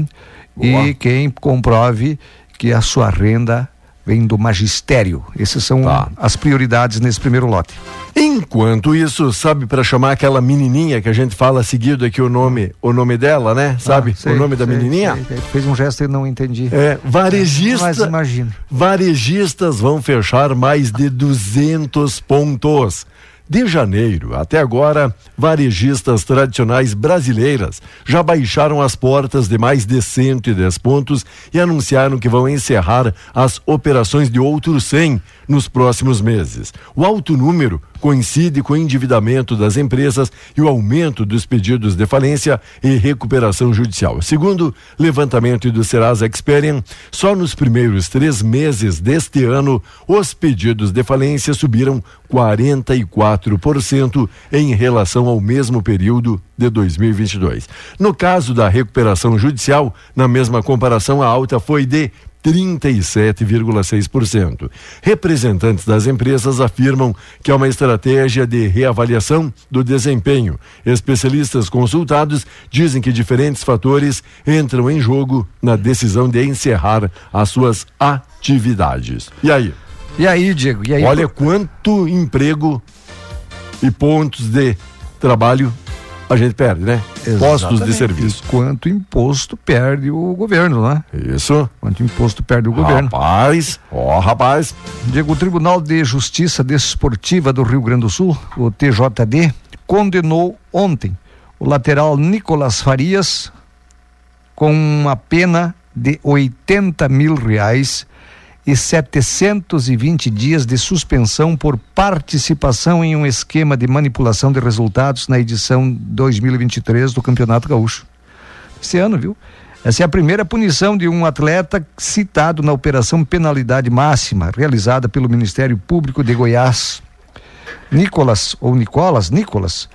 Boa. E quem comprove que a sua renda vem do magistério. Essas são Tá. as prioridades nesse primeiro lote. Enquanto isso, sabe, para chamar aquela menininha que a gente fala seguido aqui o nome, o nome dela, né? Sabe? Ah, sei, o nome da sei, menininha? sei, sei. Fez um gesto e não entendi. É, varejista. Mas imagina. Varejistas vão fechar mais de 200 pontos. De janeiro. Até agora, varejistas tradicionais brasileiras já baixaram as portas de mais de 110 pontos e anunciaram que vão encerrar as operações de outros 100 nos próximos meses. O alto número coincide com o endividamento das empresas e o aumento dos pedidos de falência e recuperação judicial. Segundo levantamento do Serasa Experian, só nos primeiros três meses deste ano, os pedidos de falência subiram 44% em relação ao mesmo período de 2022. No caso da recuperação judicial, na mesma comparação, a alta foi de 37,6%. Representantes das empresas afirmam que é uma estratégia de reavaliação do desempenho. Especialistas consultados dizem que diferentes fatores entram em jogo na decisão de encerrar as suas atividades. E aí? E aí, Diego? E aí, Olha quanto emprego e pontos de trabalho a gente perde, né? Postos de Exatamente. serviço. E quanto imposto perde o governo, né? Isso. Quanto imposto perde o governo. Rapaz, ó, rapaz. Diego, o Tribunal de Justiça Desportiva do Rio Grande do Sul, o TJD, condenou ontem o lateral Nicolas Farias com uma pena de 80 mil reais e 720 dias de suspensão por participação em um esquema de manipulação de resultados na edição 2023 do Campeonato Gaúcho. Esse ano, viu? Essa é a primeira punição de um atleta citado na Operação Penalidade Máxima, realizada pelo Ministério Público de Goiás. Nicolas, ou Nicolas, Nicolas,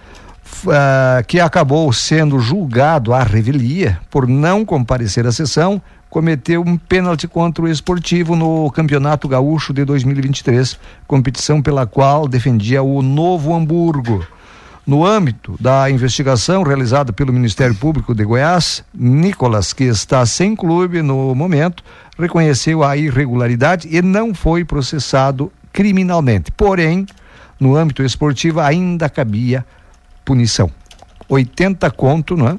ah, que acabou sendo julgado à revelia por não comparecer à sessão, cometeu um pênalti contra o esportivo no Campeonato Gaúcho de 2023, competição pela qual defendia o Novo Hamburgo. No âmbito da investigação realizada pelo Ministério Público de Goiás, Nicolas, que está sem clube no momento, reconheceu a irregularidade e não foi processado criminalmente. Porém, no âmbito esportivo ainda cabia punição. 80 conto, não é?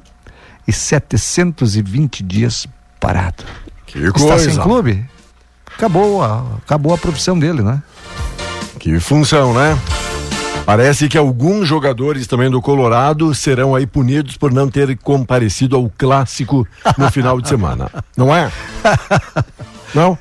E 720 dias parado. Que Está coisa. sem clube? Acabou a, acabou a profissão dele, né? Que função, né? Parece que alguns jogadores também do Colorado serão aí punidos por não terem comparecido ao clássico no final de semana. Não é? (laughs) Não?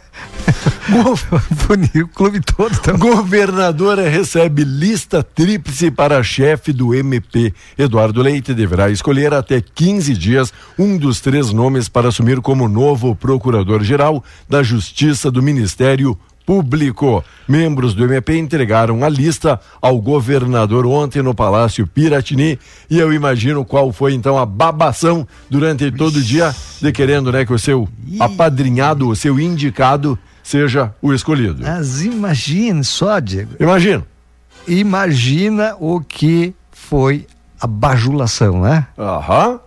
O (laughs) clube todo também. Governadora recebe lista tríplice para chefe do MP. Eduardo Leite deverá escolher até 15 dias um dos três nomes para assumir como novo procurador-geral da Justiça do Ministério Público. Membros do MP entregaram a lista ao governador ontem no Palácio Piratini e eu imagino qual foi então a babação durante todo o dia de querendo, né, que o seu apadrinhado, o seu indicado seja o escolhido. Mas imagine só, Diego. Imagina. Imagina o que foi a bajulação, né? Aham.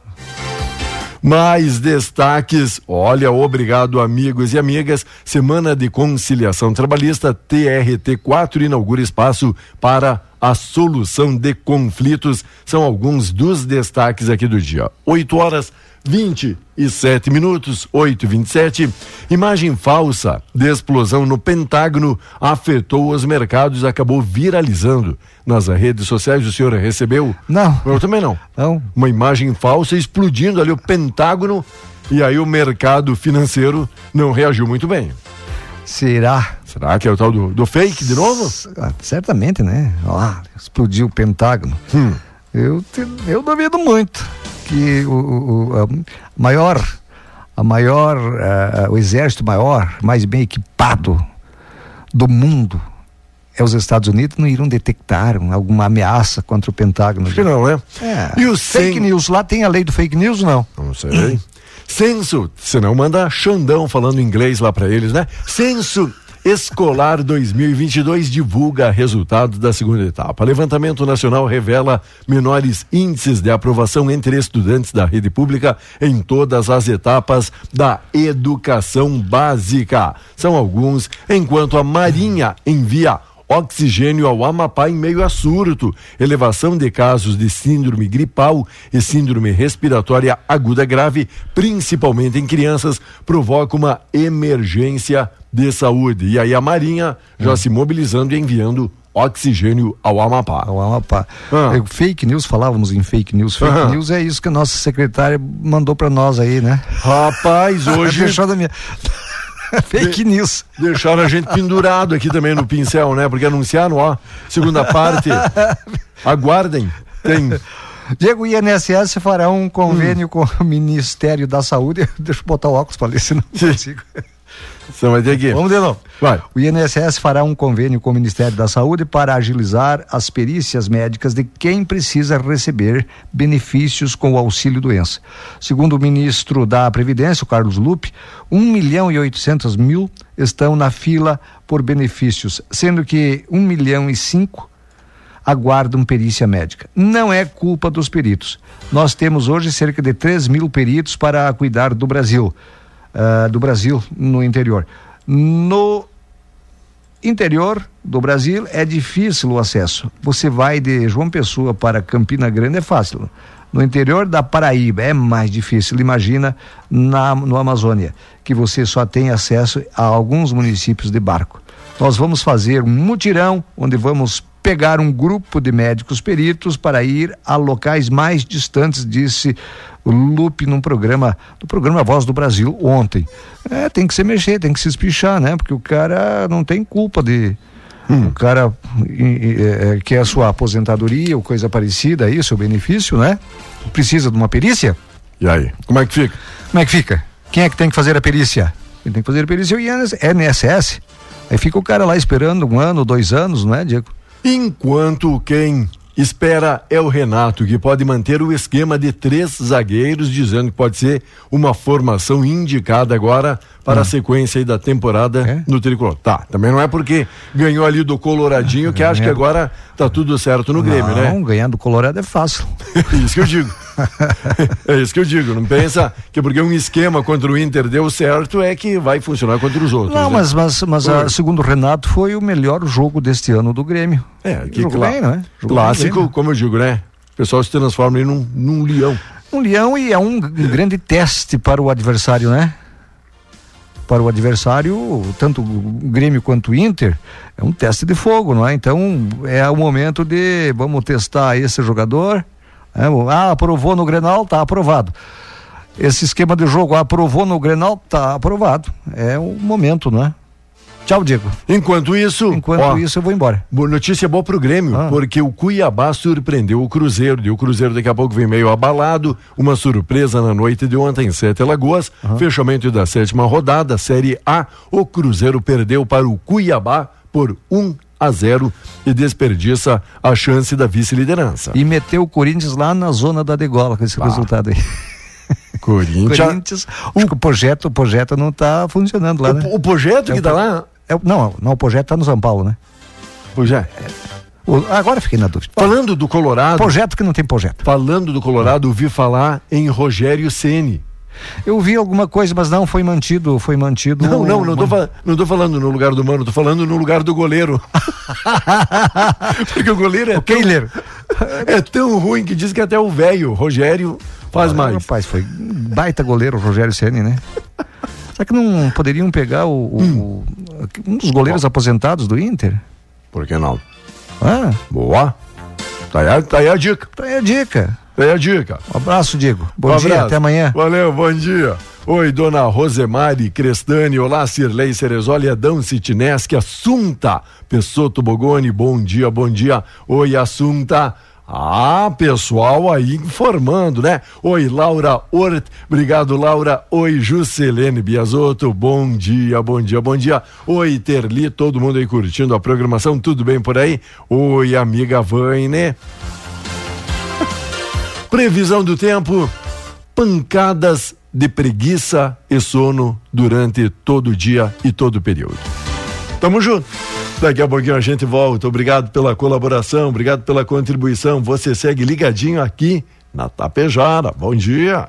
Mais destaques. Olha, obrigado, amigos e amigas. Semana de Conciliação Trabalhista, TRT4, inaugura espaço para a solução de conflitos. São alguns dos destaques aqui do dia. 8 horas 27 minutos, 8 e 27 Imagem falsa de explosão no Pentágono afetou os mercados e acabou viralizando nas redes sociais. O senhor recebeu? Não. Eu também não. Não. Uma imagem falsa explodindo ali o Pentágono e aí o mercado financeiro não reagiu muito bem. Será? Será que é o tal do, do fake de novo? Ah, certamente, né? Olha lá, explodiu o Pentágono. Hum. Eu, eu duvido muito que o, o- a maior, a maior, eh, o exército maior, mais bem equipado do mundo é os Estados Unidos, não irão detectar um- alguma ameaça contra o Pentágono. Acho que não, né? É. E o fake news, lá tem a lei do fake news, não? Não sei. Censo, senão manda Xandão falando inglês lá pra eles, né? Censo Escolar 2022 divulga resultados da segunda etapa. Levantamento nacional revela menores índices de aprovação entre estudantes da rede pública em todas as etapas da educação básica. São alguns, enquanto a Marinha envia oxigênio ao Amapá em meio a surto, elevação de casos de síndrome gripal e síndrome respiratória aguda grave, principalmente em crianças, provoca uma emergência de saúde. E aí a Marinha já hum. se mobilizando e enviando oxigênio ao Amapá. Ao Amapá. Ah. É, fake news, falávamos em fake news. Fake ah. news é isso que a nossa secretária mandou para nós aí, né? Rapaz, (laughs) hoje. Deixou da minha. (laughs) Fake news. Deixaram a gente pendurado aqui também no pincel, né? Porque anunciaram, ó, segunda parte. (laughs) Aguardem. Tem. Diego, o INSS fará um convênio hum. com o Ministério da Saúde. (laughs) Deixa eu botar o óculos para ler, senão não consigo. Você vai ter que. Vamos de novo. Vai. O INSS fará um convênio com o Ministério da Saúde para agilizar as perícias médicas de quem precisa receber benefícios com o auxílio doença. Segundo o ministro da Previdência, o Carlos Lupe, 1 milhão e 800 mil estão na fila por benefícios, sendo que 1 milhão e 5 aguardam perícia médica. Não é culpa dos peritos. Nós temos hoje cerca de 3 mil peritos para cuidar do Brasil uh, do Brasil no interior. No interior do Brasil é difícil o acesso. Você vai de João Pessoa para Campina Grande é fácil. No interior da Paraíba é mais difícil. Imagina na, no Amazônia, que você só tem acesso a alguns municípios de barco. Nós vamos fazer um mutirão onde vamos pegar um grupo de médicos peritos para ir a locais mais distantes, disse Lupe num programa, no programa Voz do Brasil ontem. É, tem que se mexer, tem que se espichar, né? Porque o cara não tem culpa de. Hum. O cara é, quer a sua aposentadoria ou coisa parecida aí, seu benefício, né? Precisa de uma perícia. E aí? Como é que fica? Como é que fica? Quem é que tem que fazer a perícia? Quem tem que fazer a perícia é o INSS. Aí fica o cara lá esperando um ano, dois anos, não é, Diego? Enquanto quem espera é o Renato, que pode manter o esquema de três zagueiros, dizendo que pode ser uma formação indicada agora para a ah. sequência aí da temporada é? no Tricolor. Tá, também não é porque ganhou ali do Coloradinho que acha que agora tá tudo certo no Grêmio, não, né? Não, ganhar do Colorado é fácil. (laughs) isso que eu digo. É isso que eu digo. Não pensa que porque um esquema contra o Inter deu certo é que vai funcionar contra os outros. Não, né? mas, mas, mas a, segundo o Renato foi o melhor jogo deste ano do Grêmio. É, que clá bem, né? clássico, como eu digo, né? O pessoal se transforma em num, num leão. Um leão e é um grande teste para o adversário, né? para o adversário, tanto o Grêmio quanto o Inter, é um teste de fogo, não é? Então é o momento de vamos testar esse jogador. É, ah, aprovou no Grenal, tá aprovado. Esse esquema de jogo aprovou no Grenal, tá aprovado. É o momento, não é? Tchau, Diego. Enquanto isso. Enquanto ó, isso, eu vou embora. Notícia boa pro Grêmio, ah. porque o Cuiabá surpreendeu o Cruzeiro. E o Cruzeiro daqui a pouco vem meio abalado. Uma surpresa na noite de ontem em Sete Lagoas. Ah. Fechamento da sétima rodada, Série A. O Cruzeiro perdeu para o Cuiabá por 1 a 0 e desperdiça a chance da vice-liderança. E meteu o Corinthians lá na zona da degola com esse bah. resultado aí. (laughs) Corinthians. Corinthians. O... Acho que o projeto, o projeto não está funcionando lá, o, né? O projeto é que está lá? É, não, não, o projeto está no São Paulo, né? Pois é. O, agora fiquei na dúvida. Falando do Colorado. Projeto que não tem projeto. Falando do Colorado, ouvi falar em Rogério Ceni. Eu vi alguma coisa, mas não foi mantido, foi mantido. Não, não, não tô, não tô falando no lugar do mano, tô falando no lugar do goleiro. (laughs) Porque o goleiro é o tão, é tão ruim que diz que até o velho Rogério faz ah, mais. Rapaz, foi baita goleiro Rogério Ceni, né? Será que não poderiam pegar o, hum. um dos goleiros aposentados do Inter? Por que não? Ah. Boa. Tá aí, tá aí a dica. Tá aí a dica. Aí a dica. Um abraço, Diego. Bom um dia, abraço. até amanhã. Valeu, bom dia. Oi, dona Rosemari Crestani, olá, Cirlei Cerezoli, Adão Citineschi, Assunta Pessoto Bogoni, bom dia, bom dia. Oi, Assunta. Ah, pessoal aí informando, né? Oi, Laura Ort, obrigado, Laura. Oi, Juscelene Biasotto, bom dia, bom dia, bom dia. Oi, Terli, todo mundo aí curtindo a programação, tudo bem por aí? Oi, amiga Vaine. Previsão do tempo, pancadas de preguiça e sono durante todo o dia e todo o período. Tamo junto. Daqui a pouquinho a gente volta. Obrigado pela colaboração, obrigado pela contribuição. Você segue ligadinho aqui na Tapejara. Bom dia.